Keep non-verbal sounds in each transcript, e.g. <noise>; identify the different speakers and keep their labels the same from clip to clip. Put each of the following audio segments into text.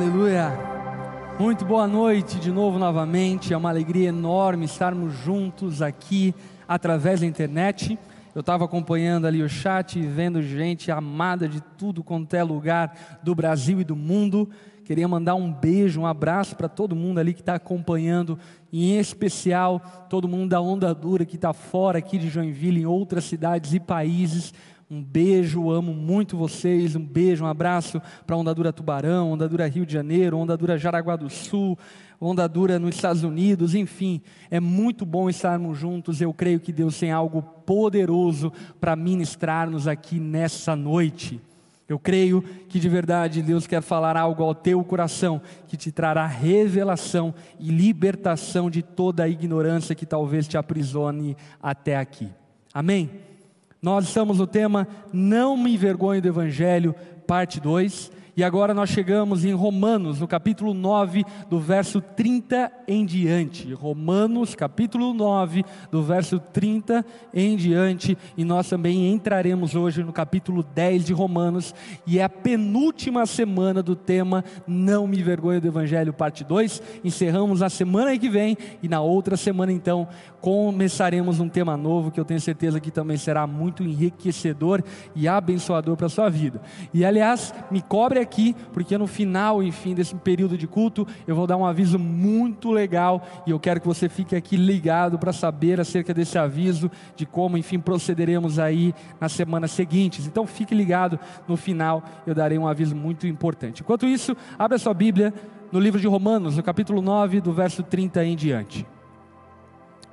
Speaker 1: Aleluia. Muito boa noite de novo novamente. É uma alegria enorme estarmos juntos aqui através da internet. Eu estava acompanhando ali o chat, vendo gente amada de tudo quanto é lugar do Brasil e do mundo. Queria mandar um beijo, um abraço para todo mundo ali que está acompanhando, e em especial todo mundo da Onda Dura que está fora aqui de Joinville, em outras cidades e países. Um beijo, amo muito vocês. Um beijo, um abraço para a Ondadura Tubarão, Ondadura Rio de Janeiro, Ondadura Jaraguá do Sul, Ondadura nos Estados Unidos, enfim, é muito bom estarmos juntos. Eu creio que Deus tem algo poderoso para ministrar-nos aqui nessa noite. Eu creio que de verdade Deus quer falar algo ao teu coração que te trará revelação e libertação de toda a ignorância que talvez te aprisione até aqui. Amém? Nós estamos no tema Não me envergonhe do Evangelho, parte 2. E agora nós chegamos em Romanos, no capítulo 9, do verso 30 em diante. Romanos, capítulo 9, do verso 30 em diante. E nós também entraremos hoje no capítulo 10 de Romanos. E é a penúltima semana do tema Não me envergonhe do Evangelho, parte 2. Encerramos a semana que vem. E na outra semana, então, começaremos um tema novo que eu tenho certeza que também será muito enriquecedor e abençoador para a sua vida. E aliás, me cobre aqui aqui, porque no final, enfim, desse período de culto, eu vou dar um aviso muito legal e eu quero que você fique aqui ligado para saber acerca desse aviso, de como, enfim, procederemos aí nas semanas seguintes. Então fique ligado, no final eu darei um aviso muito importante. Enquanto isso, abra sua Bíblia no livro de Romanos, no capítulo 9, do verso 30 em diante.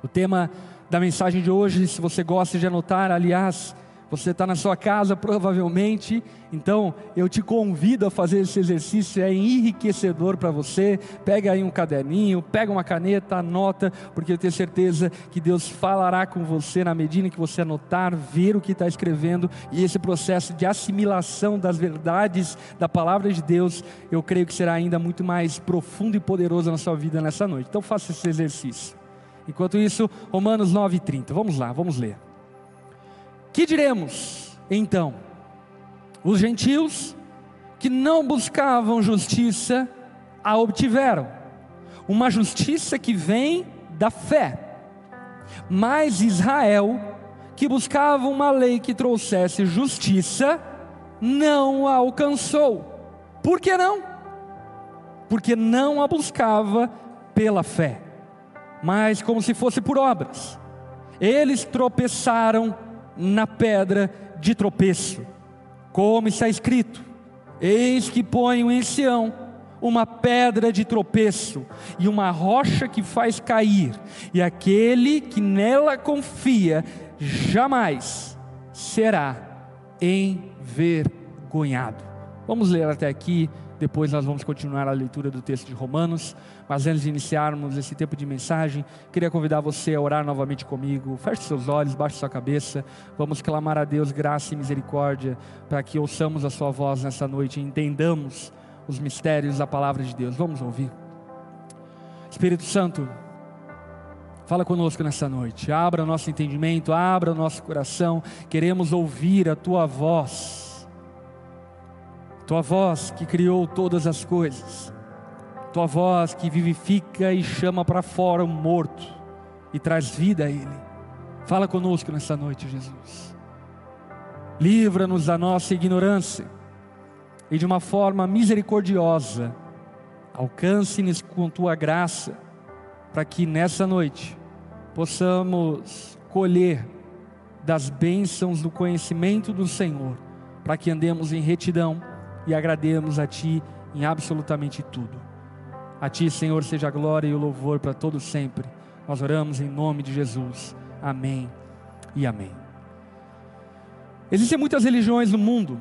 Speaker 1: O tema da mensagem de hoje, se você gosta de anotar, aliás, você está na sua casa provavelmente, então eu te convido a fazer esse exercício, é enriquecedor para você. Pega aí um caderninho, pega uma caneta, anota, porque eu tenho certeza que Deus falará com você na medida que você anotar, ver o que está escrevendo e esse processo de assimilação das verdades da palavra de Deus, eu creio que será ainda muito mais profundo e poderoso na sua vida nessa noite. Então faça esse exercício. Enquanto isso, Romanos 9:30. Vamos lá, vamos ler. Que diremos então? Os gentios que não buscavam justiça a obtiveram, uma justiça que vem da fé. Mas Israel, que buscava uma lei que trouxesse justiça, não a alcançou. Por que não? Porque não a buscava pela fé, mas como se fosse por obras. Eles tropeçaram na pedra de tropeço, como está escrito: Eis que ponho em Sião uma pedra de tropeço e uma rocha que faz cair, e aquele que nela confia jamais será envergonhado. Vamos ler até aqui depois nós vamos continuar a leitura do texto de Romanos, mas antes de iniciarmos esse tempo de mensagem, queria convidar você a orar novamente comigo. Feche seus olhos, baixe sua cabeça. Vamos clamar a Deus graça e misericórdia para que ouçamos a sua voz nessa noite e entendamos os mistérios da palavra de Deus. Vamos ouvir. Espírito Santo, Fala conosco nessa noite, abra o nosso entendimento, abra o nosso coração, queremos ouvir a tua voz tua voz que criou todas as coisas, tua voz que vivifica e chama para fora o morto e traz vida a ele. Fala conosco nessa noite, Jesus. Livra-nos da nossa ignorância e de uma forma misericordiosa, alcance-nos com tua graça, para que nessa noite possamos colher das bênçãos do conhecimento do Senhor, para que andemos em retidão e agrademos a Ti em absolutamente tudo. A Ti, Senhor, seja a glória e o louvor para todos sempre. Nós oramos em nome de Jesus. Amém e amém. Existem muitas religiões no mundo,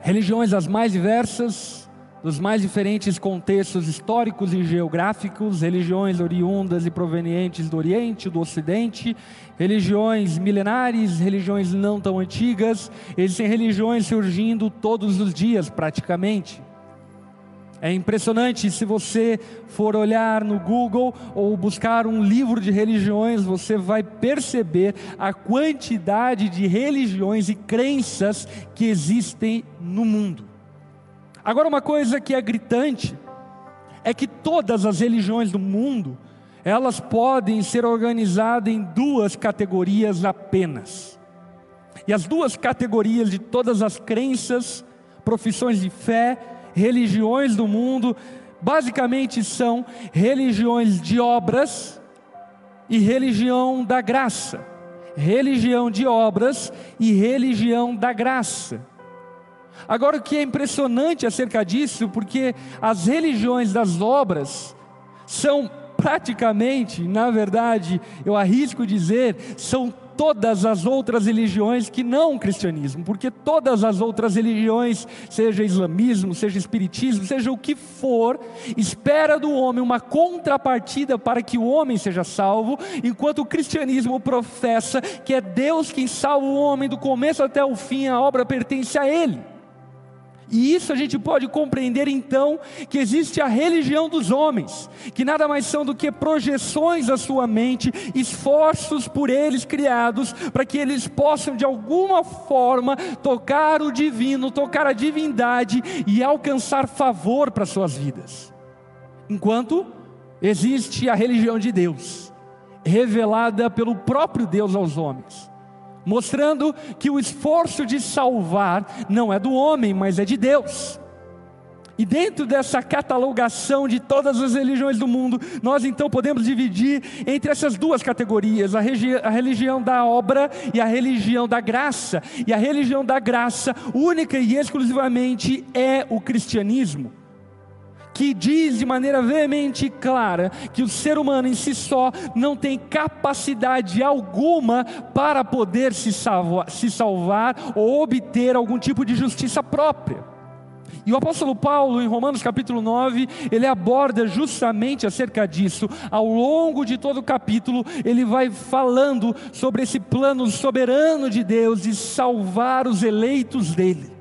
Speaker 1: religiões as mais diversas, dos mais diferentes contextos históricos e geográficos, religiões oriundas e provenientes do Oriente, do Ocidente, religiões milenares, religiões não tão antigas, existem religiões surgindo todos os dias praticamente. É impressionante se você for olhar no Google ou buscar um livro de religiões, você vai perceber a quantidade de religiões e crenças que existem no mundo. Agora, uma coisa que é gritante é que todas as religiões do mundo elas podem ser organizadas em duas categorias apenas. E as duas categorias de todas as crenças, profissões de fé, religiões do mundo, basicamente são religiões de obras e religião da graça. Religião de obras e religião da graça. Agora, o que é impressionante acerca disso, porque as religiões das obras são praticamente, na verdade, eu arrisco dizer, são todas as outras religiões que não o cristianismo, porque todas as outras religiões, seja islamismo, seja espiritismo, seja o que for, espera do homem uma contrapartida para que o homem seja salvo, enquanto o cristianismo professa que é Deus quem salva o homem do começo até o fim, a obra pertence a ele. E isso a gente pode compreender então que existe a religião dos homens, que nada mais são do que projeções da sua mente, esforços por eles criados para que eles possam de alguma forma tocar o divino, tocar a divindade e alcançar favor para suas vidas. Enquanto existe a religião de Deus, revelada pelo próprio Deus aos homens mostrando que o esforço de salvar não é do homem, mas é de Deus. E dentro dessa catalogação de todas as religiões do mundo, nós então podemos dividir entre essas duas categorias: a, a, religião da obra e a religião da graça. E a religião da graça, única e exclusivamente, é o cristianismo que diz de maneira veemente e clara que o ser humano em si só não tem capacidade alguma para poder se salvar, se salvar ou obter algum tipo de justiça própria. E o apóstolo Paulo, em Romanos capítulo 9, ele aborda justamente acerca disso. Ao longo de todo o capítulo, ele vai falando sobre esse plano soberano de Deus de salvar os eleitos dele.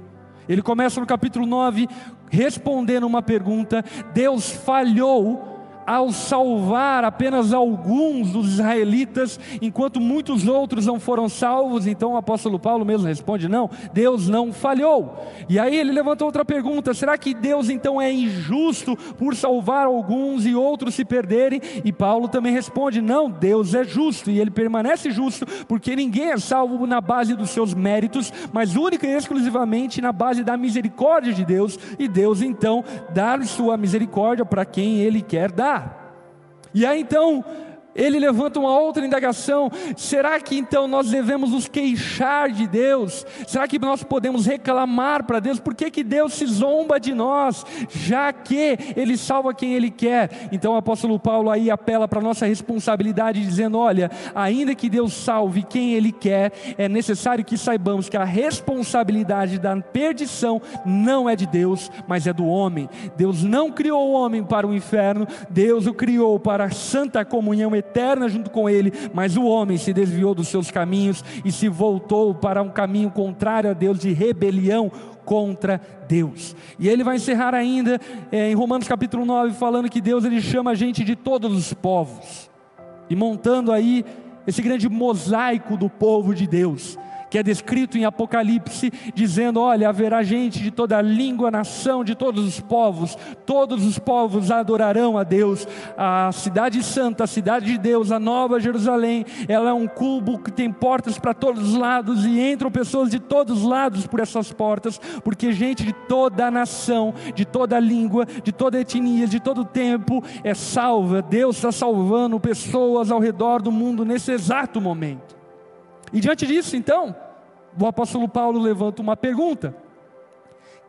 Speaker 1: Ele começa no capítulo 9 respondendo uma pergunta: Deus falhou ao salvar apenas alguns dos israelitas, enquanto muitos outros não foram salvos. Então o apóstolo Paulo mesmo responde: não, Deus não falhou. E aí ele levanta outra pergunta: será que Deus então é injusto por salvar alguns e outros se perderem? E Paulo também responde: não, Deus é justo e ele permanece justo, porque ninguém é salvo na base dos seus méritos, mas única e exclusivamente na base da misericórdia de Deus. E Deus então dá sua misericórdia para quem ele quer dar. E aí então ele levanta uma outra indagação: será que então nós devemos nos queixar de Deus? Será que nós podemos reclamar para Deus? Por que, que Deus se zomba de nós, já que Ele salva quem Ele quer? Então o apóstolo Paulo aí apela para a nossa responsabilidade, dizendo: olha, ainda que Deus salve quem Ele quer, é necessário que saibamos que a responsabilidade da perdição não é de Deus, mas é do homem. Deus não criou o homem para o inferno, Deus o criou para a santa comunhão eterna eterna junto com ele, mas o homem se desviou dos seus caminhos e se voltou para um caminho contrário a Deus, de rebelião contra Deus. E ele vai encerrar ainda é, em Romanos capítulo 9, falando que Deus ele chama a gente de todos os povos, e montando aí esse grande mosaico do povo de Deus que é descrito em Apocalipse, dizendo: Olha, haverá gente de toda língua, nação, de todos os povos, todos os povos adorarão a Deus. A cidade santa, a cidade de Deus, a nova Jerusalém, ela é um cubo que tem portas para todos os lados e entram pessoas de todos os lados por essas portas, porque gente de toda nação, de toda língua, de toda etnia, de todo tempo é salva. Deus está salvando pessoas ao redor do mundo nesse exato momento. E diante disso, então, o apóstolo Paulo levanta uma pergunta: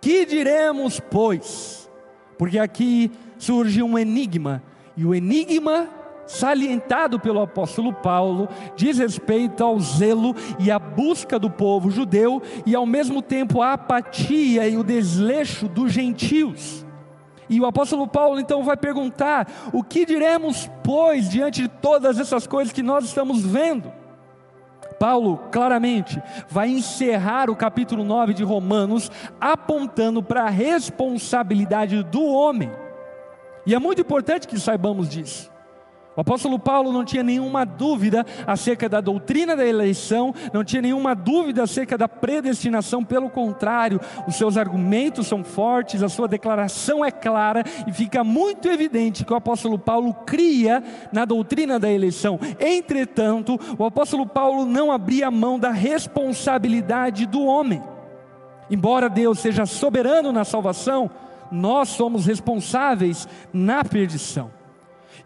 Speaker 1: Que diremos, pois? Porque aqui surge um enigma, e o enigma salientado pelo apóstolo Paulo diz respeito ao zelo e à busca do povo judeu e ao mesmo tempo a apatia e o desleixo dos gentios. E o apóstolo Paulo então vai perguntar: o que diremos, pois, diante de todas essas coisas que nós estamos vendo? Paulo claramente vai encerrar o capítulo 9 de Romanos apontando para a responsabilidade do homem. E é muito importante que saibamos disso. O apóstolo Paulo não tinha nenhuma dúvida acerca da doutrina da eleição, não tinha nenhuma dúvida acerca da predestinação, pelo contrário, os seus argumentos são fortes, a sua declaração é clara e fica muito evidente que o apóstolo Paulo cria na doutrina da eleição. Entretanto, o apóstolo Paulo não abria mão da responsabilidade do homem. Embora Deus seja soberano na salvação, nós somos responsáveis na perdição.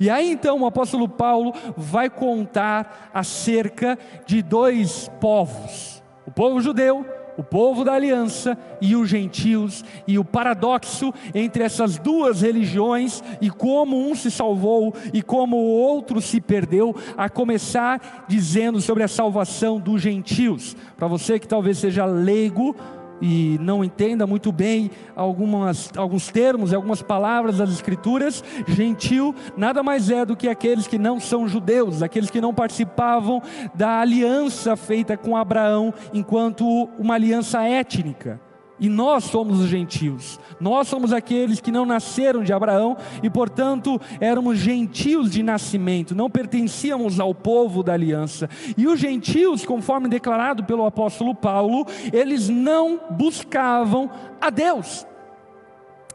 Speaker 1: E aí então o apóstolo Paulo vai contar acerca de dois povos: o povo judeu, o povo da aliança e os gentios, e o paradoxo entre essas duas religiões e como um se salvou e como o outro se perdeu, a começar dizendo sobre a salvação dos gentios. Para você que talvez seja leigo, e não entenda muito bem algumas, alguns termos algumas palavras das Escrituras, gentil nada mais é do que aqueles que não são judeus, aqueles que não participavam da aliança feita com Abraão enquanto uma aliança étnica. E nós somos os gentios, nós somos aqueles que não nasceram de Abraão e, portanto, éramos gentios de nascimento, não pertencíamos ao povo da aliança. E os gentios, conforme declarado pelo apóstolo Paulo, eles não buscavam a Deus,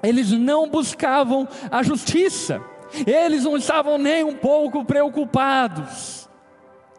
Speaker 1: eles não buscavam a justiça, eles não estavam nem um pouco preocupados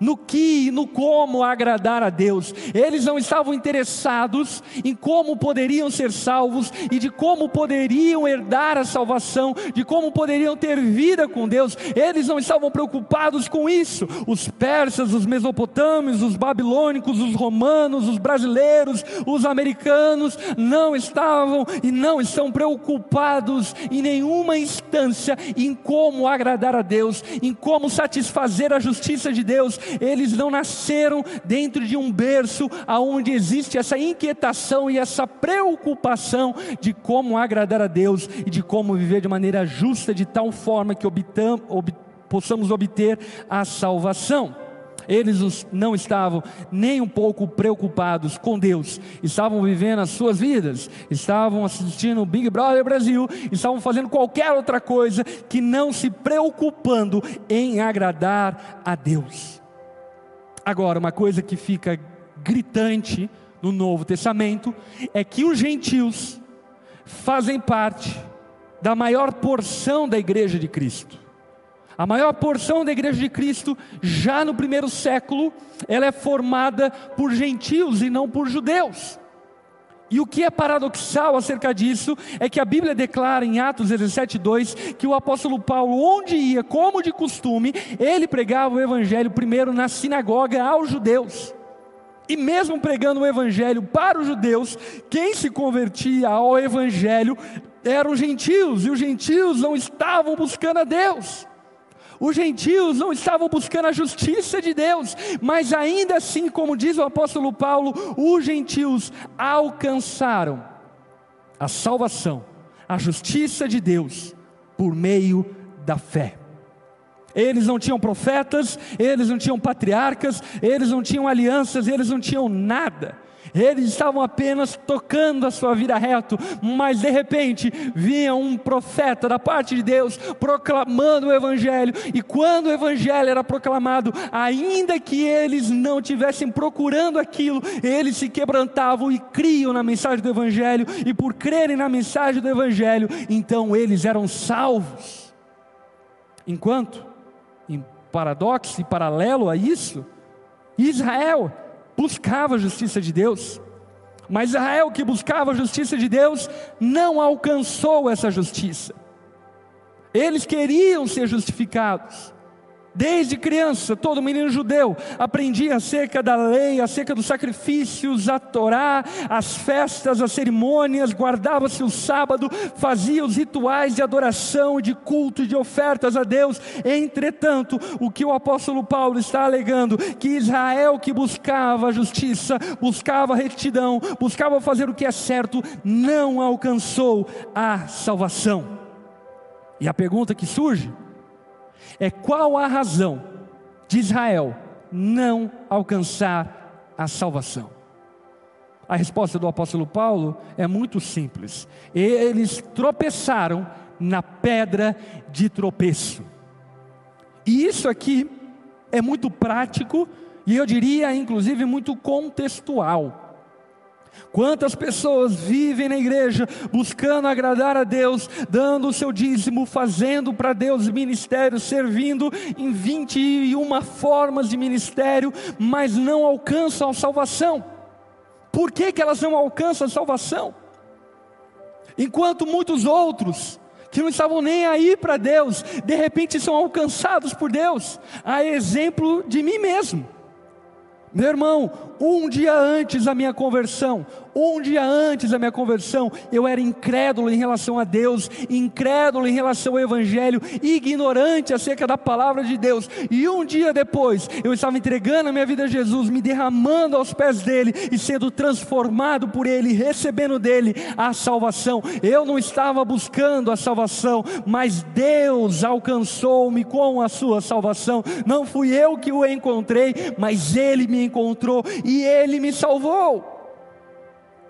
Speaker 1: no que e no como agradar a Deus. Eles não estavam interessados em como poderiam ser salvos e de como poderiam herdar a salvação, de como poderiam ter vida com Deus. Eles não estavam preocupados com isso. Os persas, os mesopotâmios, os babilônicos, os romanos, os brasileiros, os americanos não estavam e não estão preocupados em nenhuma instância em como agradar a Deus, em como satisfazer a justiça de Deus eles não nasceram dentro de um berço aonde existe essa inquietação e essa preocupação de como agradar a Deus e de como viver de maneira justa, de tal forma que obtam, ob, possamos obter a salvação. Eles não estavam nem um pouco preocupados com Deus, estavam vivendo as suas vidas, estavam assistindo o Big Brother Brasil, estavam fazendo qualquer outra coisa que não se preocupando em agradar a Deus. Agora, uma coisa que fica gritante no Novo Testamento é que os gentios fazem parte da maior porção da igreja de Cristo. A maior porção da igreja de Cristo, já no primeiro século, ela é formada por gentios e não por judeus. E o que é paradoxal acerca disso é que a Bíblia declara em Atos 17:2 que o apóstolo Paulo, onde ia, como de costume, ele pregava o evangelho primeiro na sinagoga aos judeus. E mesmo pregando o evangelho para os judeus, quem se convertia ao evangelho eram os gentios, e os gentios não estavam buscando a Deus. Os gentios não estavam buscando a justiça de Deus, mas ainda assim, como diz o apóstolo Paulo, os gentios alcançaram a salvação, a justiça de Deus por meio da fé. Eles não tinham profetas, eles não tinham patriarcas, eles não tinham alianças, eles não tinham nada. Eles estavam apenas tocando a sua vida reto, mas de repente vinha um profeta da parte de Deus proclamando o Evangelho, e quando o Evangelho era proclamado, ainda que eles não tivessem procurando aquilo, eles se quebrantavam e criam na mensagem do Evangelho, e por crerem na mensagem do Evangelho, então eles eram salvos. Enquanto, em paradoxo e paralelo a isso, Israel buscava a justiça de Deus, mas Israel que buscava a justiça de Deus não alcançou essa justiça. Eles queriam ser justificados, Desde criança, todo menino judeu aprendia acerca da lei, acerca dos sacrifícios, a Torá, as festas, as cerimônias, guardava-se o sábado, fazia os rituais de adoração, de culto de ofertas a Deus. Entretanto, o que o apóstolo Paulo está alegando, que Israel que buscava justiça, buscava retidão, buscava fazer o que é certo, não alcançou a salvação. E a pergunta que surge, é qual a razão de Israel não alcançar a salvação? A resposta do apóstolo Paulo é muito simples. Eles tropeçaram na pedra de tropeço. E isso aqui é muito prático e eu diria, inclusive, muito contextual. Quantas pessoas vivem na igreja buscando agradar a Deus, dando o seu dízimo, fazendo para Deus ministério, servindo em 21 formas de ministério, mas não alcançam a salvação. Por que, que elas não alcançam salvação? Enquanto muitos outros que não estavam nem aí para Deus, de repente são alcançados por Deus, a exemplo de mim mesmo. Meu irmão, um dia antes da minha conversão, um dia antes da minha conversão, eu era incrédulo em relação a Deus, incrédulo em relação ao Evangelho, ignorante acerca da palavra de Deus. E um dia depois, eu estava entregando a minha vida a Jesus, me derramando aos pés dele e sendo transformado por ele, recebendo dele a salvação. Eu não estava buscando a salvação, mas Deus alcançou-me com a sua salvação. Não fui eu que o encontrei, mas ele me encontrou e ele me salvou.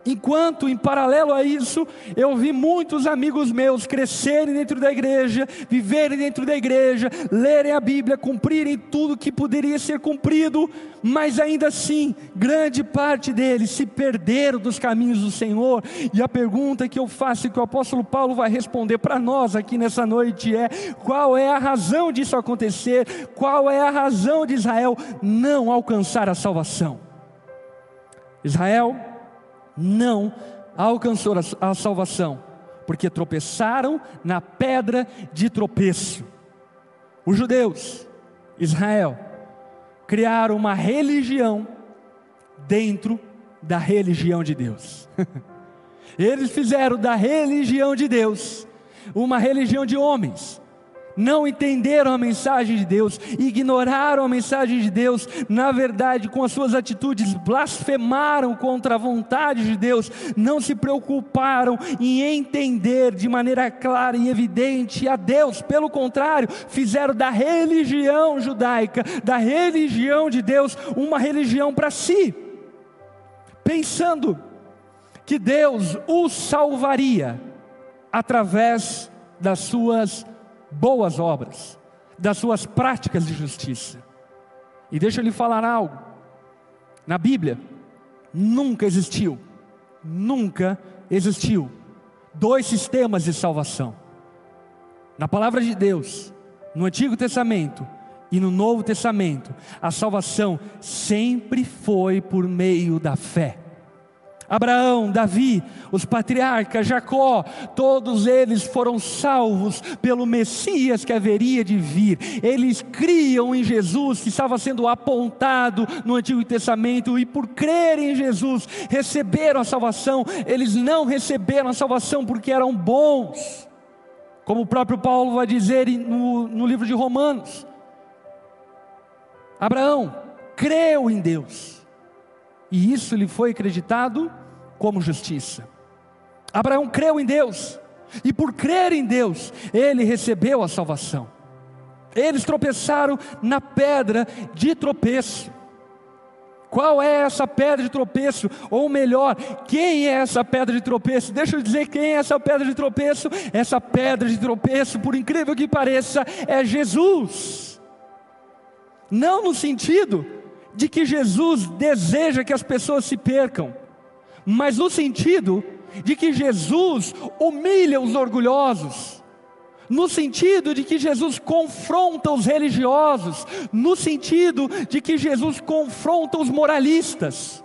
Speaker 1: Enquanto, em paralelo a isso, eu vi muitos amigos meus crescerem dentro da igreja, viverem dentro da igreja, lerem a Bíblia, cumprirem tudo que poderia ser cumprido, mas ainda assim, grande parte deles se perderam dos caminhos do Senhor. E a pergunta que eu faço e que o apóstolo Paulo vai responder para nós aqui nessa noite é: qual é a razão disso acontecer? Qual é a razão de Israel não alcançar a salvação? Israel não alcançou a salvação, porque tropeçaram na pedra de tropeço. Os judeus, Israel, criaram uma religião dentro da religião de Deus. <laughs> Eles fizeram da religião de Deus uma religião de homens, não entenderam a mensagem de Deus, ignoraram a mensagem de Deus, na verdade, com as suas atitudes, blasfemaram contra a vontade de Deus, não se preocuparam em entender de maneira clara e evidente a Deus, pelo contrário, fizeram da religião judaica, da religião de Deus, uma religião para si, pensando que Deus os salvaria através das suas boas obras, das suas práticas de justiça. E deixa eu lhe falar algo: na Bíblia, nunca existiu, nunca existiu dois sistemas de salvação. Na palavra de Deus, no Antigo Testamento e no Novo Testamento, a salvação sempre foi por meio da fé. Abraão, Davi, os patriarcas, Jacó, todos eles foram salvos pelo Messias que haveria de vir. Eles criam em Jesus que estava sendo apontado no Antigo Testamento e por crerem em Jesus receberam a salvação. Eles não receberam a salvação porque eram bons, como o próprio Paulo vai dizer no, no livro de Romanos. Abraão creu em Deus e isso lhe foi acreditado como justiça. Abraão creu em Deus, e por crer em Deus, ele recebeu a salvação. Eles tropeçaram na pedra de tropeço. Qual é essa pedra de tropeço? Ou melhor, quem é essa pedra de tropeço? Deixa eu dizer quem é essa pedra de tropeço. Essa pedra de tropeço, por incrível que pareça, é Jesus. Não no sentido de que Jesus deseja que as pessoas se percam, mas no sentido de que Jesus humilha os orgulhosos, no sentido de que Jesus confronta os religiosos, no sentido de que Jesus confronta os moralistas.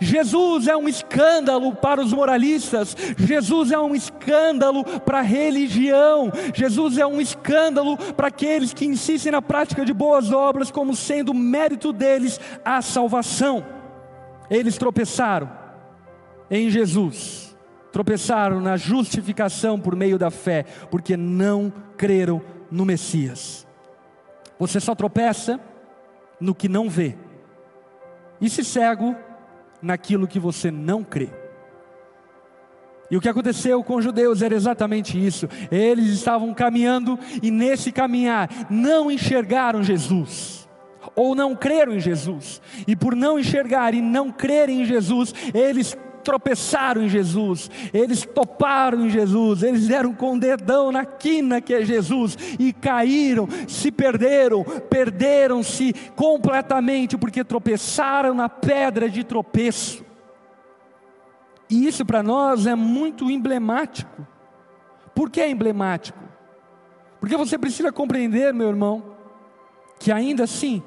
Speaker 1: Jesus é um escândalo para os moralistas, Jesus é um escândalo para a religião, Jesus é um escândalo para aqueles que insistem na prática de boas obras como sendo mérito deles a salvação. Eles tropeçaram em Jesus, tropeçaram na justificação por meio da fé, porque não creram no Messias. Você só tropeça no que não vê, e se cego naquilo que você não crê. E o que aconteceu com os judeus era exatamente isso. Eles estavam caminhando e nesse caminhar não enxergaram Jesus, ou não creram em Jesus. E por não enxergar e não crerem em Jesus, eles tropeçaram em Jesus, eles toparam em Jesus, eles deram com o dedão na quina que é Jesus e caíram, se perderam, perderam-se completamente porque tropeçaram na pedra de tropeço. E isso para nós é muito emblemático. Por que é emblemático? Porque você precisa compreender, meu irmão, que ainda assim,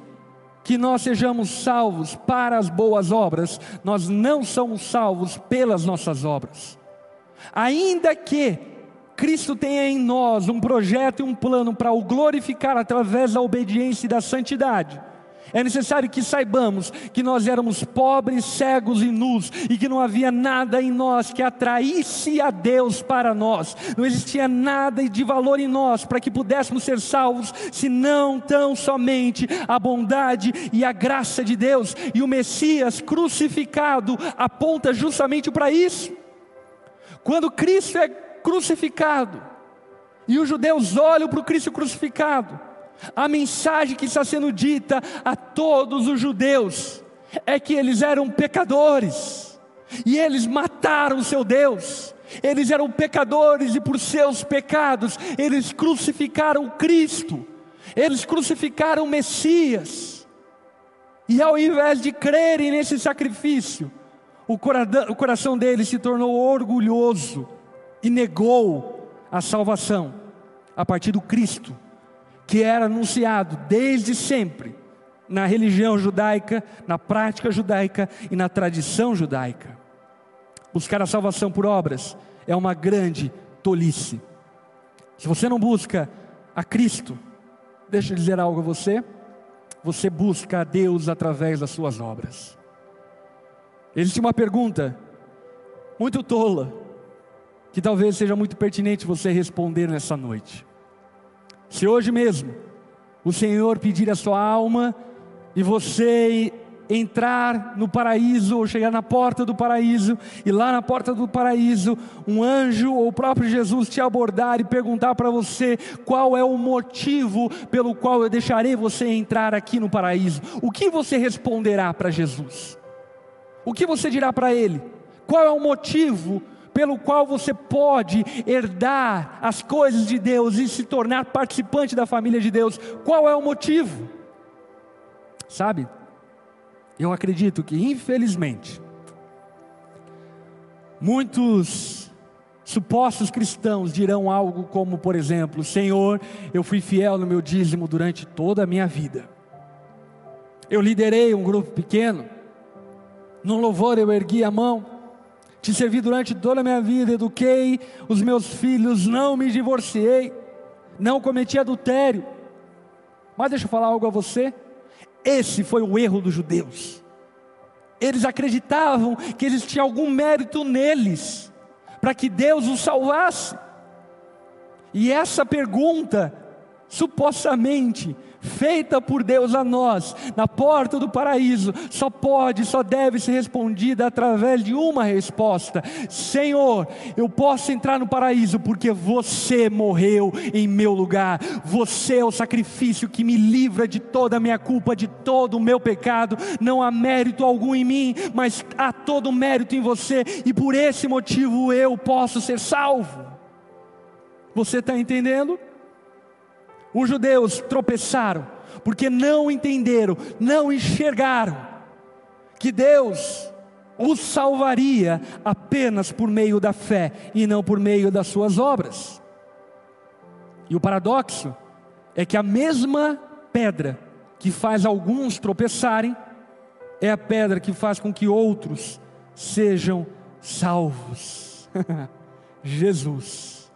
Speaker 1: que nós sejamos salvos para as boas obras, nós não somos salvos pelas nossas obras. Ainda que Cristo tenha em nós um projeto e um plano para o glorificar através da obediência e da santidade, é necessário que saibamos que nós éramos pobres, cegos e nus, e que não havia nada em nós que atraísse a Deus para nós, não existia nada de valor em nós para que pudéssemos ser salvos, senão tão somente a bondade e a graça de Deus, e o Messias crucificado aponta justamente para isso. Quando Cristo é crucificado, e os judeus olham para o Cristo crucificado, a mensagem que está sendo dita a todos os judeus é que eles eram pecadores e eles mataram seu Deus. Eles eram pecadores e por seus pecados eles crucificaram Cristo. Eles crucificaram o Messias. E ao invés de crerem nesse sacrifício, o coração deles se tornou orgulhoso e negou a salvação a partir do Cristo que era anunciado desde sempre na religião judaica, na prática judaica e na tradição judaica. Buscar a salvação por obras é uma grande tolice. Se você não busca a Cristo, deixa eu dizer algo a você, você busca a Deus através das suas obras. Existe uma pergunta muito tola, que talvez seja muito pertinente você responder nessa noite. Se hoje mesmo o Senhor pedir a sua alma e você entrar no paraíso ou chegar na porta do paraíso e lá na porta do paraíso um anjo ou o próprio Jesus te abordar e perguntar para você qual é o motivo pelo qual eu deixarei você entrar aqui no paraíso, o que você responderá para Jesus? O que você dirá para ele? Qual é o motivo pelo qual você pode herdar as coisas de Deus e se tornar participante da família de Deus. Qual é o motivo? Sabe, eu acredito que, infelizmente, muitos supostos cristãos dirão algo como, por exemplo: Senhor, eu fui fiel no meu dízimo durante toda a minha vida. Eu liderei um grupo pequeno. No louvor eu ergui a mão. Te servi durante toda a minha vida, eduquei os meus filhos, não me divorciei, não cometi adultério. Mas deixa eu falar algo a você. Esse foi o erro dos judeus. Eles acreditavam que existia algum mérito neles, para que Deus os salvasse. E essa pergunta, supostamente, feita por Deus a nós, na porta do paraíso, só pode, só deve ser respondida através de uma resposta: Senhor, eu posso entrar no paraíso porque você morreu em meu lugar, você é o sacrifício que me livra de toda a minha culpa, de todo o meu pecado. Não há mérito algum em mim, mas há todo o mérito em você, e por esse motivo eu posso ser salvo. Você está entendendo? Os judeus tropeçaram, porque não entenderam, não enxergaram que Deus os salvaria apenas por meio da fé e não por meio das suas obras. E o paradoxo é que a mesma pedra que faz alguns tropeçarem é a pedra que faz com que outros sejam salvos. <laughs> Jesus.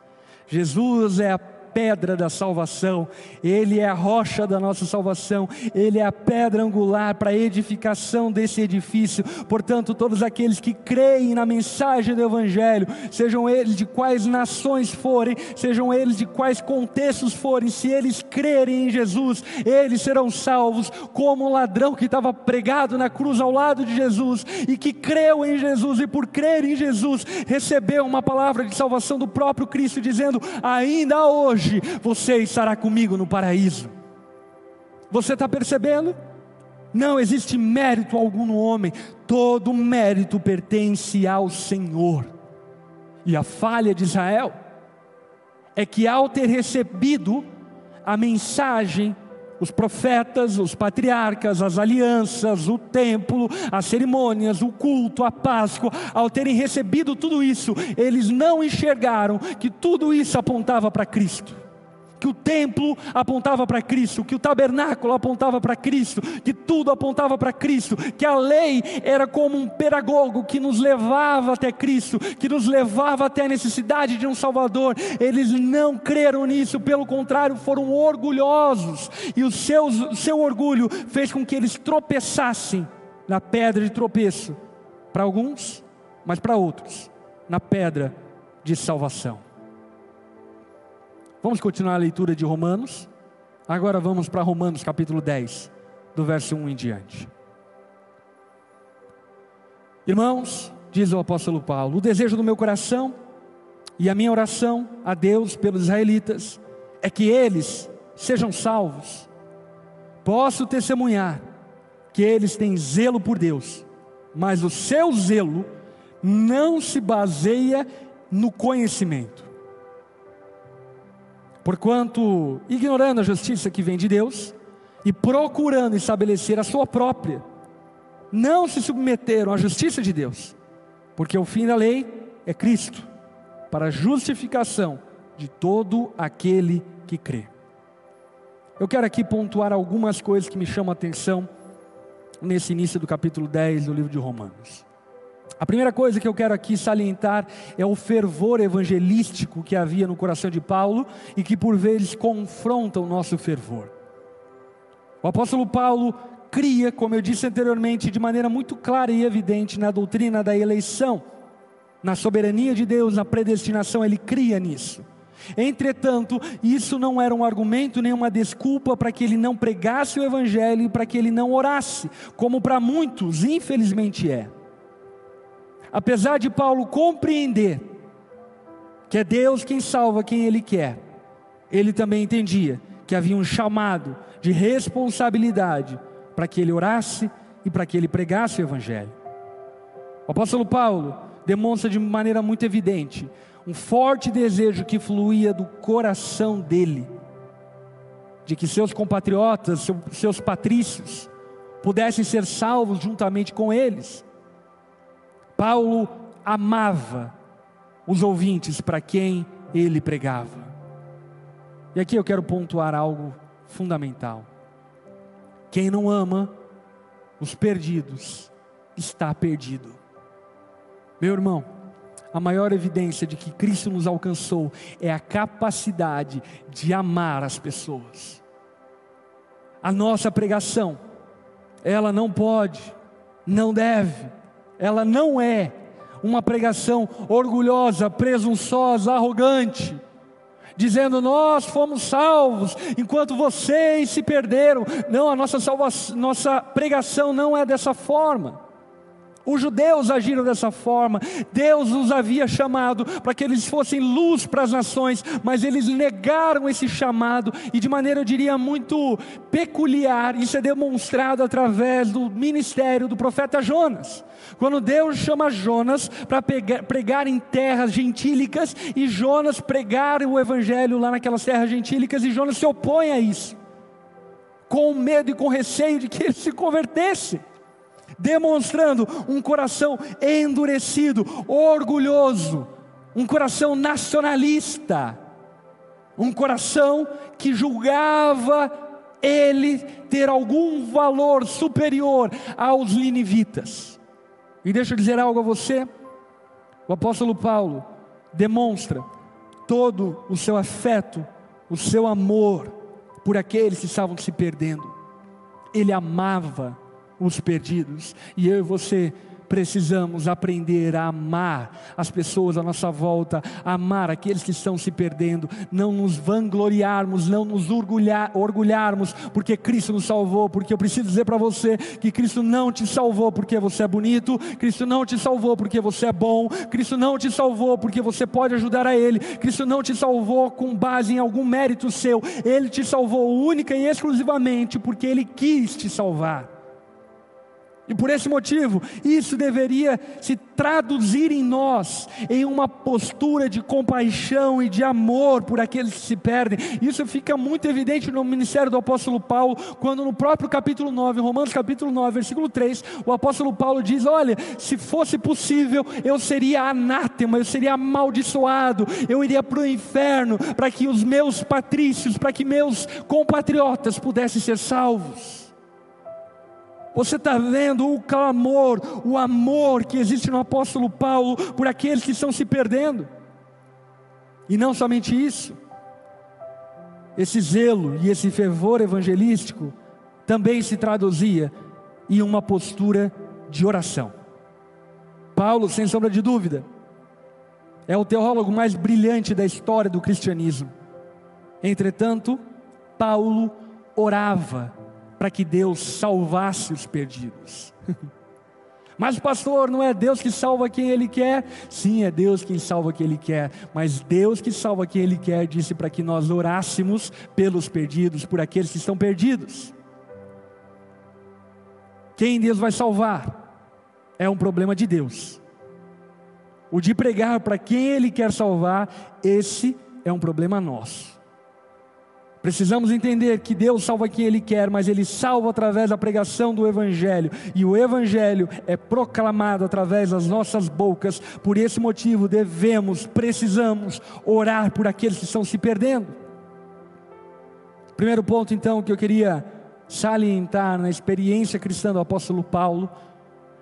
Speaker 1: Jesus é a pedra da salvação, Ele é a rocha da nossa salvação, Ele é a pedra angular para a edificação desse edifício. Portanto, todos aqueles que creem na mensagem do Evangelho, sejam eles de quais nações forem, sejam eles de quais contextos forem, se eles crerem em Jesus, eles serão salvos, como o ladrão que estava pregado na cruz ao lado de Jesus e que creu em Jesus e por crer em Jesus recebeu uma palavra de salvação do próprio Cristo, dizendo: ainda hoje hoje você estará comigo no paraíso. Você está percebendo? Não existe mérito algum no homem, todo mérito pertence ao Senhor. E a falha de Israel é que, ao ter recebido a mensagem, os profetas, os patriarcas, as alianças, o templo, as cerimônias, o culto, a Páscoa, ao terem recebido tudo isso, eles não enxergaram que tudo isso apontava para Cristo que o templo apontava para Cristo, que o tabernáculo apontava para Cristo, que tudo apontava para Cristo, que a lei era como um pedagogo que nos levava até Cristo, que nos levava até a necessidade de um Salvador. Eles não creram nisso, pelo contrário, foram orgulhosos, e o seu, orgulho fez com que eles tropeçassem na pedra de tropeço, para alguns, mas para outros, na pedra de salvação. Vamos continuar a leitura de Romanos. Agora vamos para Romanos capítulo 10, do verso 1 em diante. Irmãos, diz o apóstolo Paulo, o desejo do meu coração e a minha oração a Deus pelos israelitas é que eles sejam salvos. Posso testemunhar que eles têm zelo por Deus, mas o seu zelo não se baseia no conhecimento Porquanto, ignorando a justiça que vem de Deus e procurando estabelecer a sua própria, não se submeteram à justiça de Deus, porque o fim da lei é Cristo, para a justificação de todo aquele que crê. Eu quero aqui pontuar algumas coisas que me chamam a atenção nesse início do capítulo 10 do livro de Romanos. A primeira coisa que eu quero aqui salientar é o fervor evangelístico que havia no coração de Paulo e que por vezes confronta o nosso fervor. O apóstolo Paulo cria, como eu disse anteriormente, de maneira muito clara e evidente na doutrina da eleição, na soberania de Deus, na predestinação, ele cria nisso. Entretanto, isso não era um argumento nem uma desculpa para que ele não pregasse o evangelho e para que ele não orasse, como para muitos, infelizmente é. Apesar de Paulo compreender que é Deus quem salva quem ele quer, ele também entendia que havia um chamado de responsabilidade para que ele orasse e para que ele pregasse o Evangelho. O apóstolo Paulo demonstra de maneira muito evidente um forte desejo que fluía do coração dele, de que seus compatriotas, seus patrícios, pudessem ser salvos juntamente com eles. Paulo amava os ouvintes para quem ele pregava. E aqui eu quero pontuar algo fundamental. Quem não ama os perdidos está perdido. Meu irmão, a maior evidência de que Cristo nos alcançou é a capacidade de amar as pessoas. A nossa pregação, ela não pode, não deve ela não é uma pregação orgulhosa, presunçosa, arrogante, dizendo nós fomos salvos enquanto vocês se perderam. Não, a nossa salvação, nossa pregação não é dessa forma. Os judeus agiram dessa forma, Deus os havia chamado para que eles fossem luz para as nações, mas eles negaram esse chamado e de maneira, eu diria, muito peculiar, isso é demonstrado através do ministério do profeta Jonas. Quando Deus chama Jonas para pregar em terras gentílicas e Jonas pregar o evangelho lá naquelas terras gentílicas e Jonas se opõe a isso, com medo e com receio de que ele se convertesse demonstrando um coração endurecido, orgulhoso, um coração nacionalista, um coração que julgava ele ter algum valor superior aos linivitas. E deixa eu dizer algo a você: o apóstolo Paulo demonstra todo o seu afeto, o seu amor por aqueles que estavam se perdendo. Ele amava os perdidos. E eu e você precisamos aprender a amar as pessoas à nossa volta, amar aqueles que estão se perdendo, não nos vangloriarmos, não nos orgulhar, orgulharmos, porque Cristo nos salvou. Porque eu preciso dizer para você que Cristo não te salvou porque você é bonito, Cristo não te salvou porque você é bom, Cristo não te salvou porque você pode ajudar a Ele, Cristo não te salvou com base em algum mérito seu, Ele te salvou única e exclusivamente porque Ele quis te salvar. E por esse motivo, isso deveria se traduzir em nós, em uma postura de compaixão e de amor por aqueles que se perdem. Isso fica muito evidente no ministério do apóstolo Paulo, quando no próprio capítulo 9, Romanos capítulo 9, versículo 3, o apóstolo Paulo diz: Olha, se fosse possível, eu seria anátema, eu seria amaldiçoado, eu iria para o inferno, para que os meus patrícios, para que meus compatriotas pudessem ser salvos. Você está vendo o clamor, o amor que existe no apóstolo Paulo por aqueles que estão se perdendo. E não somente isso, esse zelo e esse fervor evangelístico também se traduzia em uma postura de oração. Paulo, sem sombra de dúvida, é o teólogo mais brilhante da história do cristianismo. Entretanto, Paulo orava para que Deus salvasse os perdidos. <laughs> Mas, pastor, não é Deus que salva quem Ele quer? Sim, é Deus quem salva quem Ele quer. Mas Deus que salva quem Ele quer disse para que nós orássemos pelos perdidos, por aqueles que estão perdidos. Quem Deus vai salvar é um problema de Deus. O de pregar para quem Ele quer salvar, esse é um problema nosso. Precisamos entender que Deus salva quem Ele quer, mas Ele salva através da pregação do Evangelho, e o Evangelho é proclamado através das nossas bocas. Por esse motivo, devemos, precisamos orar por aqueles que estão se perdendo. Primeiro ponto, então, que eu queria salientar na experiência cristã do apóstolo Paulo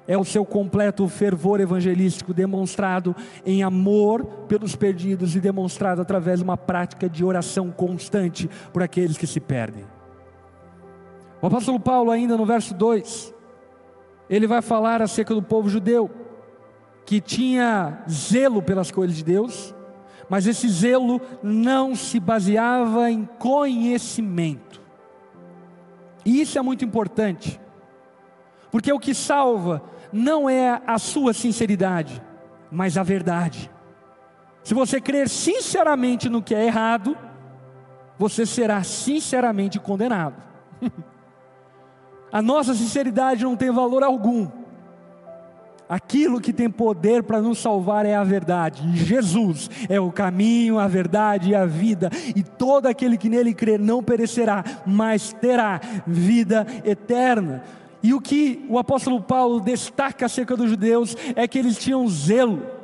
Speaker 1: é o seu completo fervor evangelístico demonstrado em amor pelos perdidos e demonstrado através de uma prática de oração constante por aqueles que se perdem. O apóstolo Paulo, ainda no verso 2, ele vai falar acerca do povo judeu, que tinha zelo pelas coisas de Deus, mas esse zelo não se baseava em conhecimento. E isso é muito importante, porque o que salva não é a sua sinceridade, mas a verdade. Se você crer sinceramente no que é errado, você será sinceramente condenado. <laughs> a nossa sinceridade não tem valor algum. Aquilo que tem poder para nos salvar é a verdade. Jesus é o caminho, a verdade e a vida. E todo aquele que nele crer não perecerá, mas terá vida eterna. E o que o apóstolo Paulo destaca acerca dos judeus é que eles tinham zelo.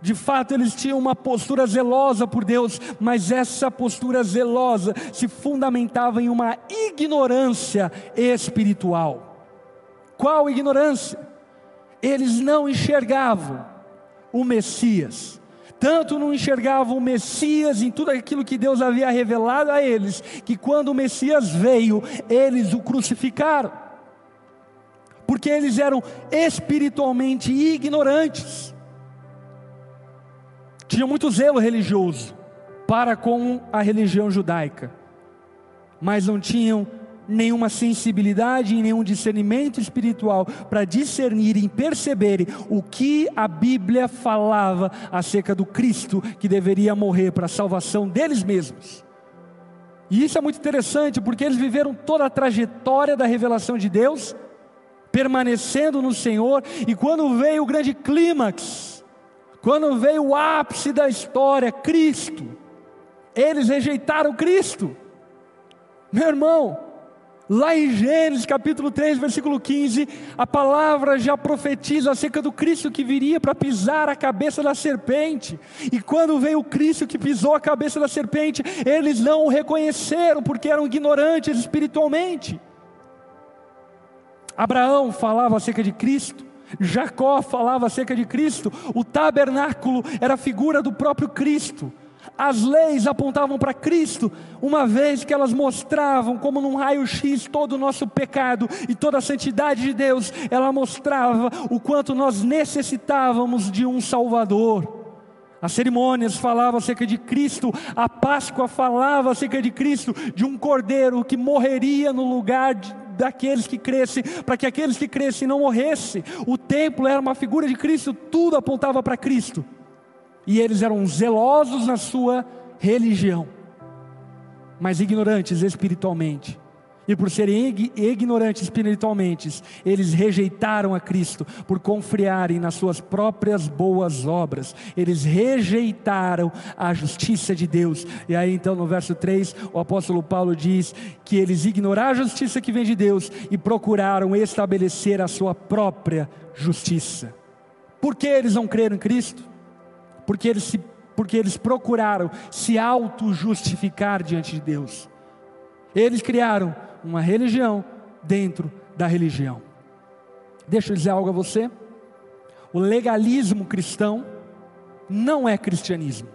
Speaker 1: De fato, eles tinham uma postura zelosa por Deus, mas essa postura zelosa se fundamentava em uma ignorância espiritual. Qual ignorância? Eles não enxergavam o Messias, tanto não enxergavam o Messias em tudo aquilo que Deus havia revelado a eles, que quando o Messias veio, eles o crucificaram porque eles eram espiritualmente ignorantes. Tinham muito zelo religioso para com a religião judaica, mas não tinham nenhuma sensibilidade e nenhum discernimento espiritual para discernirem e perceberem o que a Bíblia falava acerca do Cristo que deveria morrer para a salvação deles mesmos. E isso é muito interessante porque eles viveram toda a trajetória da revelação de Deus permanecendo no Senhor, e quando veio o grande clímax, quando veio o ápice da história, Cristo, eles rejeitaram Cristo. Meu irmão, lá em Gênesis capítulo 3, versículo 15, a palavra já profetiza acerca do Cristo que viria para pisar a cabeça da serpente. E quando veio o Cristo que pisou a cabeça da serpente, eles não o reconheceram porque eram ignorantes espiritualmente. Abraão falava acerca de Cristo, Jacó falava acerca de Cristo, o tabernáculo era a figura do próprio Cristo. As leis apontavam para Cristo, uma vez que elas mostravam, como num raio-x, todo o nosso pecado e toda a santidade de Deus, ela mostrava o quanto nós necessitávamos de um Salvador. As cerimônias falavam acerca de Cristo, a Páscoa falava acerca de Cristo, de um cordeiro que morreria no lugar de, daqueles que crescem, para que aqueles que crescem não morressem. O templo era uma figura de Cristo, tudo apontava para Cristo. E eles eram zelosos na sua religião, mas ignorantes espiritualmente. E por serem ignorantes espiritualmente, eles rejeitaram a Cristo por confiarem nas suas próprias boas obras. Eles rejeitaram a justiça de Deus. E aí então no verso 3, o apóstolo Paulo diz que eles ignoraram a justiça que vem de Deus e procuraram estabelecer a sua própria justiça. Por que eles não creram em Cristo? Porque eles, se, porque eles procuraram se auto-justificar diante de Deus. Eles criaram uma religião dentro da religião. Deixa eu dizer algo a você. O legalismo cristão não é cristianismo.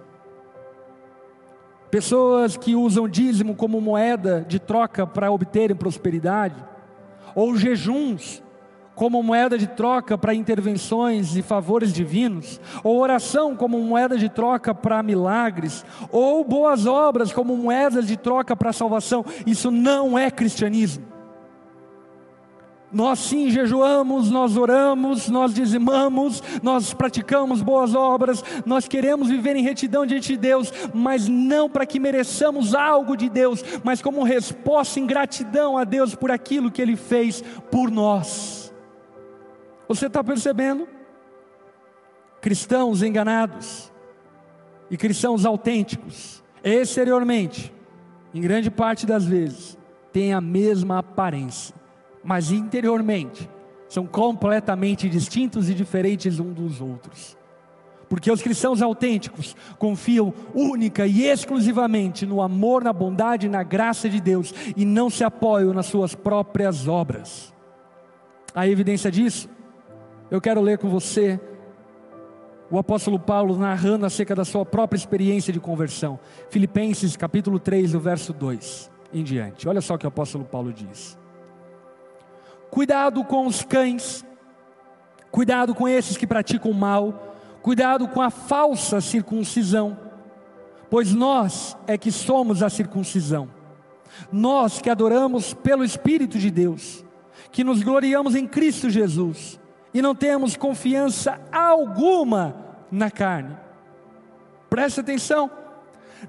Speaker 1: Pessoas que usam dízimo como moeda de troca para obterem prosperidade, ou jejuns como moeda de troca para intervenções e favores divinos, ou oração como moeda de troca para milagres, ou boas obras como moedas de troca para salvação. Isso não é cristianismo. Nós sim jejuamos, nós oramos, nós dizimamos, nós praticamos boas obras, nós queremos viver em retidão diante de Deus, mas não para que mereçamos algo de Deus, mas como resposta em gratidão a Deus por aquilo que Ele fez por nós. Você está percebendo? Cristãos enganados e cristãos autênticos, exteriormente, em grande parte das vezes, têm a mesma aparência, mas interiormente são completamente distintos e diferentes uns dos outros. Porque os cristãos autênticos confiam única e exclusivamente no amor, na bondade e na graça de Deus e não se apoiam nas suas próprias obras. A evidência disso eu quero ler com você o apóstolo Paulo narrando acerca da sua própria experiência de conversão. Filipenses capítulo 3, do verso 2 em diante. Olha só o que o apóstolo Paulo diz. Cuidado com os cães, cuidado com esses que praticam mal, cuidado com a falsa circuncisão, pois nós é que somos a circuncisão. Nós que adoramos pelo Espírito de Deus, que nos gloriamos em Cristo Jesus e não temos confiança alguma na carne. Preste atenção,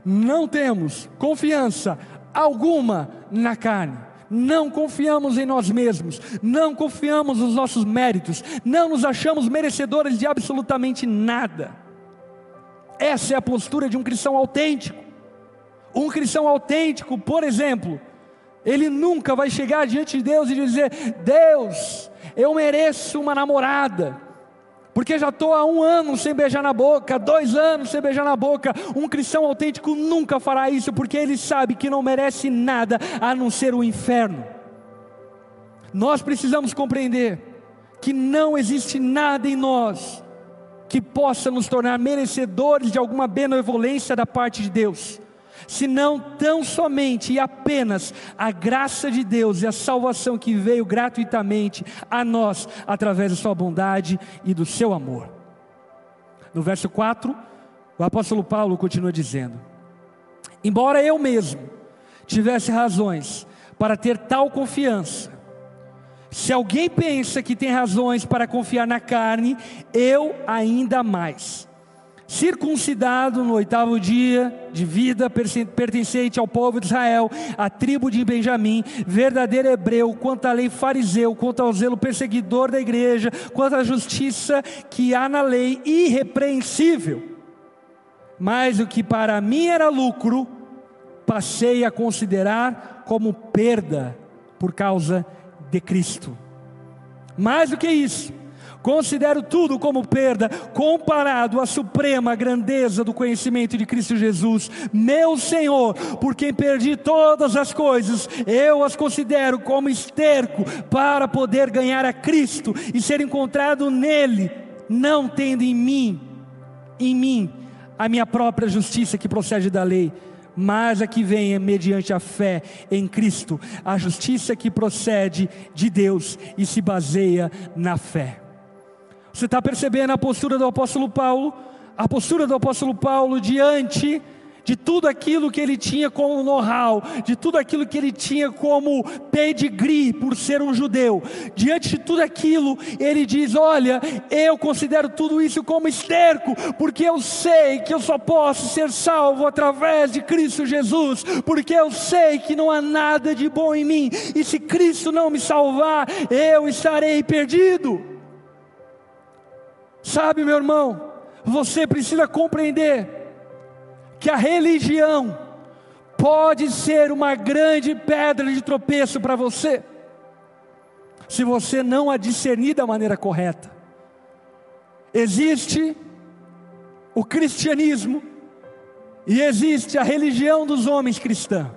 Speaker 1: não temos confiança alguma na carne. Não confiamos em nós mesmos, não confiamos nos nossos méritos, não nos achamos merecedores de absolutamente nada. Essa é a postura de um cristão autêntico. Um cristão autêntico, por exemplo, ele nunca vai chegar diante de Deus e dizer: Deus, eu mereço uma namorada, porque já estou há um ano sem beijar na boca, dois anos sem beijar na boca. Um cristão autêntico nunca fará isso, porque ele sabe que não merece nada a não ser o inferno. Nós precisamos compreender que não existe nada em nós que possa nos tornar merecedores de alguma benevolência da parte de Deus senão tão somente e apenas a graça de Deus e a salvação que veio gratuitamente a nós através da sua bondade e do seu amor. No verso 4, o apóstolo Paulo continua dizendo: Embora eu mesmo tivesse razões para ter tal confiança, se alguém pensa que tem razões para confiar na carne, eu ainda mais circuncidado no oitavo dia de vida, pertencente ao povo de Israel, a tribo de Benjamim, verdadeiro hebreu, quanto à lei fariseu, quanto ao zelo perseguidor da igreja, quanto à justiça que há na lei, irrepreensível. Mas o que para mim era lucro, passei a considerar como perda por causa de Cristo. Mais do que isso, Considero tudo como perda comparado à suprema grandeza do conhecimento de Cristo Jesus, meu Senhor, por quem perdi todas as coisas, eu as considero como esterco para poder ganhar a Cristo e ser encontrado nele, não tendo em mim, em mim, a minha própria justiça que procede da lei mas a que vem é mediante a fé em Cristo, a justiça que procede de Deus e se baseia na fé. Você está percebendo a postura do apóstolo Paulo? A postura do apóstolo Paulo diante de tudo aquilo que ele tinha como know-how, de tudo aquilo que ele tinha como pedigree por ser um judeu. Diante de tudo aquilo, ele diz: Olha, eu considero tudo isso como esterco, porque eu sei que eu só posso ser salvo através de Cristo Jesus, porque eu sei que não há nada de bom em mim, e se Cristo não me salvar, eu estarei perdido. Sabe, meu irmão, você precisa compreender que a religião pode ser uma grande pedra de tropeço para você, se você não a discernir da maneira correta. Existe o cristianismo e existe a religião dos homens cristã.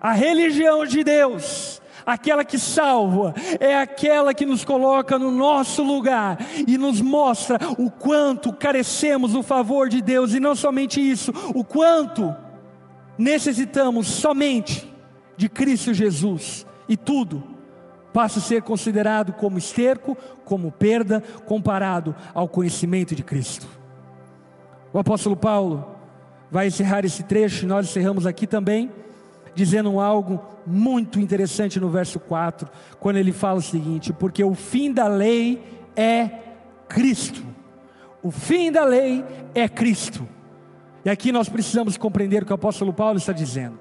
Speaker 1: A religião de Deus aquela que salva, é aquela que nos coloca no nosso lugar e nos mostra o quanto carecemos do favor de Deus, e não somente isso, o quanto necessitamos somente de Cristo Jesus, e tudo passa a ser considerado como esterco, como perda, comparado ao conhecimento de Cristo. O apóstolo Paulo vai encerrar esse trecho, nós encerramos aqui também dizendo algo muito interessante no verso 4, quando ele fala o seguinte: porque o fim da lei é Cristo. O fim da lei é Cristo. E aqui nós precisamos compreender o que o apóstolo Paulo está dizendo.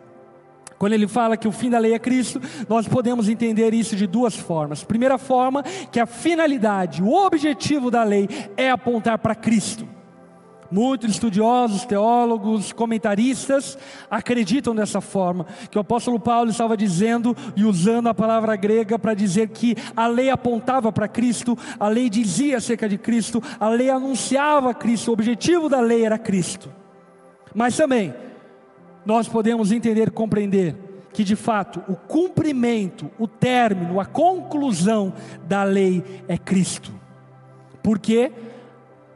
Speaker 1: Quando ele fala que o fim da lei é Cristo, nós podemos entender isso de duas formas. Primeira forma, que a finalidade, o objetivo da lei é apontar para Cristo. Muitos estudiosos, teólogos, comentaristas acreditam dessa forma, que o apóstolo Paulo estava dizendo e usando a palavra grega para dizer que a lei apontava para Cristo, a lei dizia acerca de Cristo, a lei anunciava Cristo, o objetivo da lei era Cristo. Mas também nós podemos entender e compreender que de fato o cumprimento, o término, a conclusão da lei é Cristo. Porque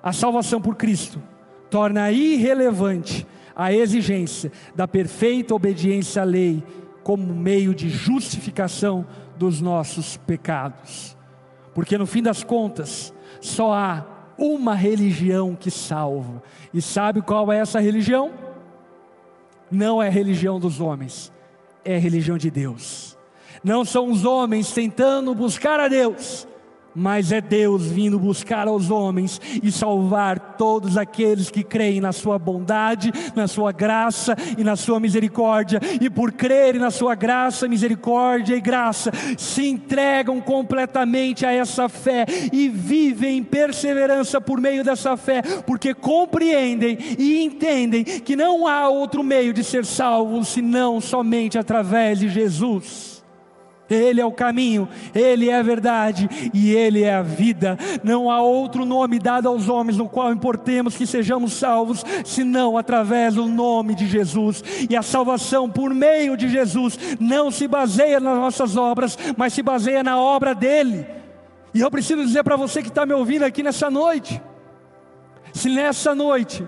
Speaker 1: a salvação por Cristo torna irrelevante a exigência da perfeita obediência à lei como meio de justificação dos nossos pecados. Porque no fim das contas, só há uma religião que salva. E sabe qual é essa religião? Não é a religião dos homens, é a religião de Deus. Não são os homens tentando buscar a Deus, mas é Deus vindo buscar aos homens e salvar todos aqueles que creem na Sua bondade, na Sua graça e na Sua misericórdia, e por crerem na Sua graça, misericórdia e graça, se entregam completamente a essa fé e vivem em perseverança por meio dessa fé, porque compreendem e entendem que não há outro meio de ser salvo senão somente através de Jesus. Ele é o caminho, Ele é a verdade e Ele é a vida. Não há outro nome dado aos homens no qual importemos que sejamos salvos, senão através do nome de Jesus. E a salvação por meio de Jesus não se baseia nas nossas obras, mas se baseia na obra dele. E eu preciso dizer para você que está me ouvindo aqui nessa noite: se nessa noite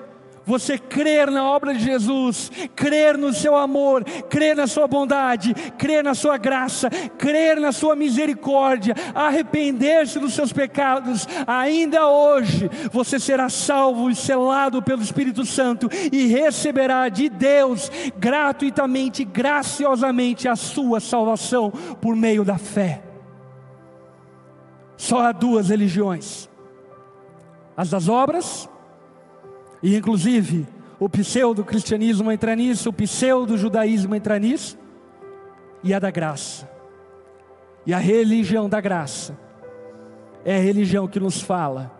Speaker 1: você crer na obra de Jesus, crer no seu amor, crer na sua bondade, crer na sua graça, crer na sua misericórdia, arrepender-se dos seus pecados, ainda hoje você será salvo e selado pelo Espírito Santo e receberá de Deus gratuitamente, graciosamente a sua salvação por meio da fé. Só há duas religiões: as das obras e inclusive o pseudo-cristianismo entra nisso, o pseudo-judaísmo entra nisso, e a da graça. E a religião da graça é a religião que nos fala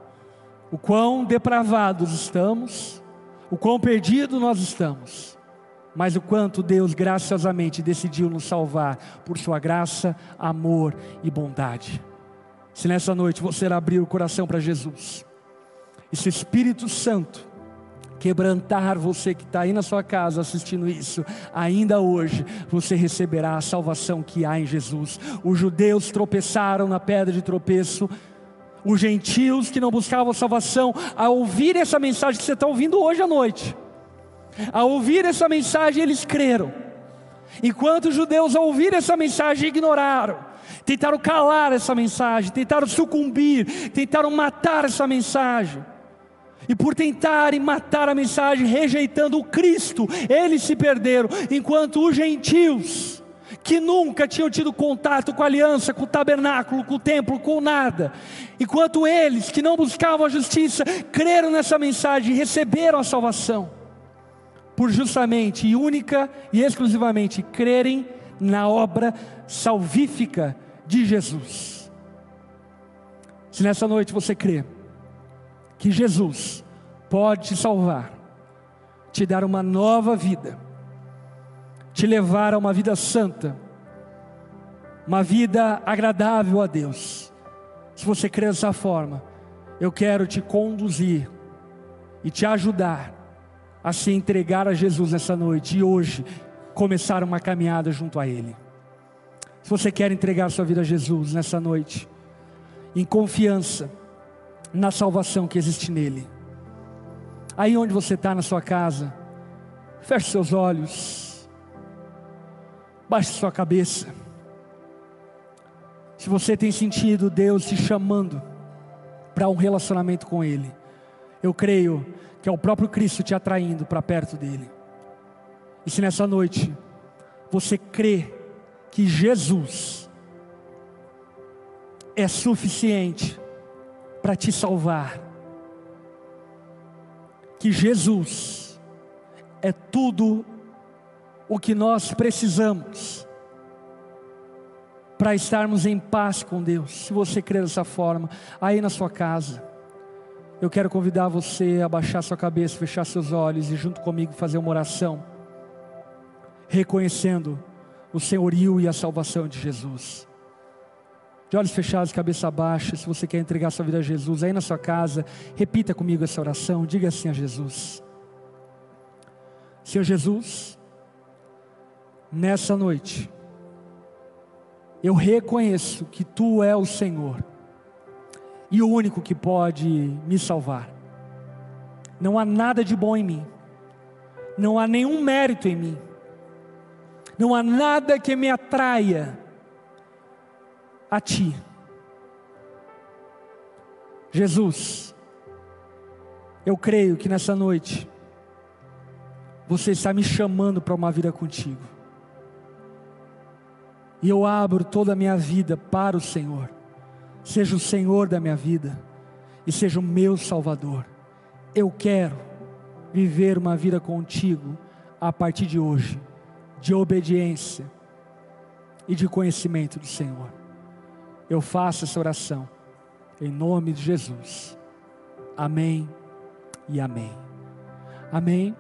Speaker 1: o quão depravados estamos, o quão perdidos nós estamos, mas o quanto Deus graciosamente decidiu nos salvar por Sua graça, amor e bondade. Se nessa noite você abrir o coração para Jesus, e se o Espírito Santo quebrantar você que está aí na sua casa assistindo isso, ainda hoje você receberá a salvação que há em Jesus. Os judeus tropeçaram na pedra de tropeço, os gentios que não buscavam salvação, a ouvir essa mensagem que você está ouvindo hoje à noite, a ouvir essa mensagem, eles creram. Enquanto os judeus, a ouvir essa mensagem, ignoraram, tentaram calar essa mensagem, tentaram sucumbir, tentaram matar essa mensagem. E por tentarem matar a mensagem, rejeitando o Cristo, eles se perderam, enquanto os gentios, que nunca tinham tido contato com a aliança, com o tabernáculo, com o templo, com nada, enquanto eles, que não buscavam a justiça, creram nessa mensagem e receberam a salvação, por justamente e única e exclusivamente crerem na obra salvífica de Jesus. Se nessa noite você crê, que Jesus pode te salvar, te dar uma nova vida, te levar a uma vida santa, uma vida agradável a Deus. Se você crê dessa forma, eu quero te conduzir e te ajudar a se entregar a Jesus nessa noite e hoje começar uma caminhada junto a Ele. Se você quer entregar sua vida a Jesus nessa noite, em confiança, na salvação que existe nele. Aí onde você está na sua casa, feche seus olhos, baixe sua cabeça. Se você tem sentido Deus te chamando para um relacionamento com Ele, eu creio que é o próprio Cristo te atraindo para perto dele. E se nessa noite você crê que Jesus é suficiente para te salvar. Que Jesus é tudo o que nós precisamos para estarmos em paz com Deus. Se você crer dessa forma, aí na sua casa, eu quero convidar você a baixar sua cabeça, fechar seus olhos e junto comigo fazer uma oração, reconhecendo o senhorio e a salvação de Jesus de olhos fechados, cabeça baixa, se você quer entregar sua vida a Jesus, aí na sua casa, repita comigo essa oração, diga assim a Jesus: Senhor Jesus, nessa noite, eu reconheço que Tu é o Senhor e o único que pode me salvar. Não há nada de bom em mim, não há nenhum mérito em mim, não há nada que me atraia a Ti. Jesus, eu creio que nessa noite, você está me chamando para uma vida contigo. E eu abro toda a minha vida para o Senhor. Seja o Senhor da minha vida e seja o meu Salvador. Eu quero viver uma vida contigo a partir de hoje, de obediência e de conhecimento do Senhor eu faço essa oração, em nome de Jesus. Amém e amém. Amém.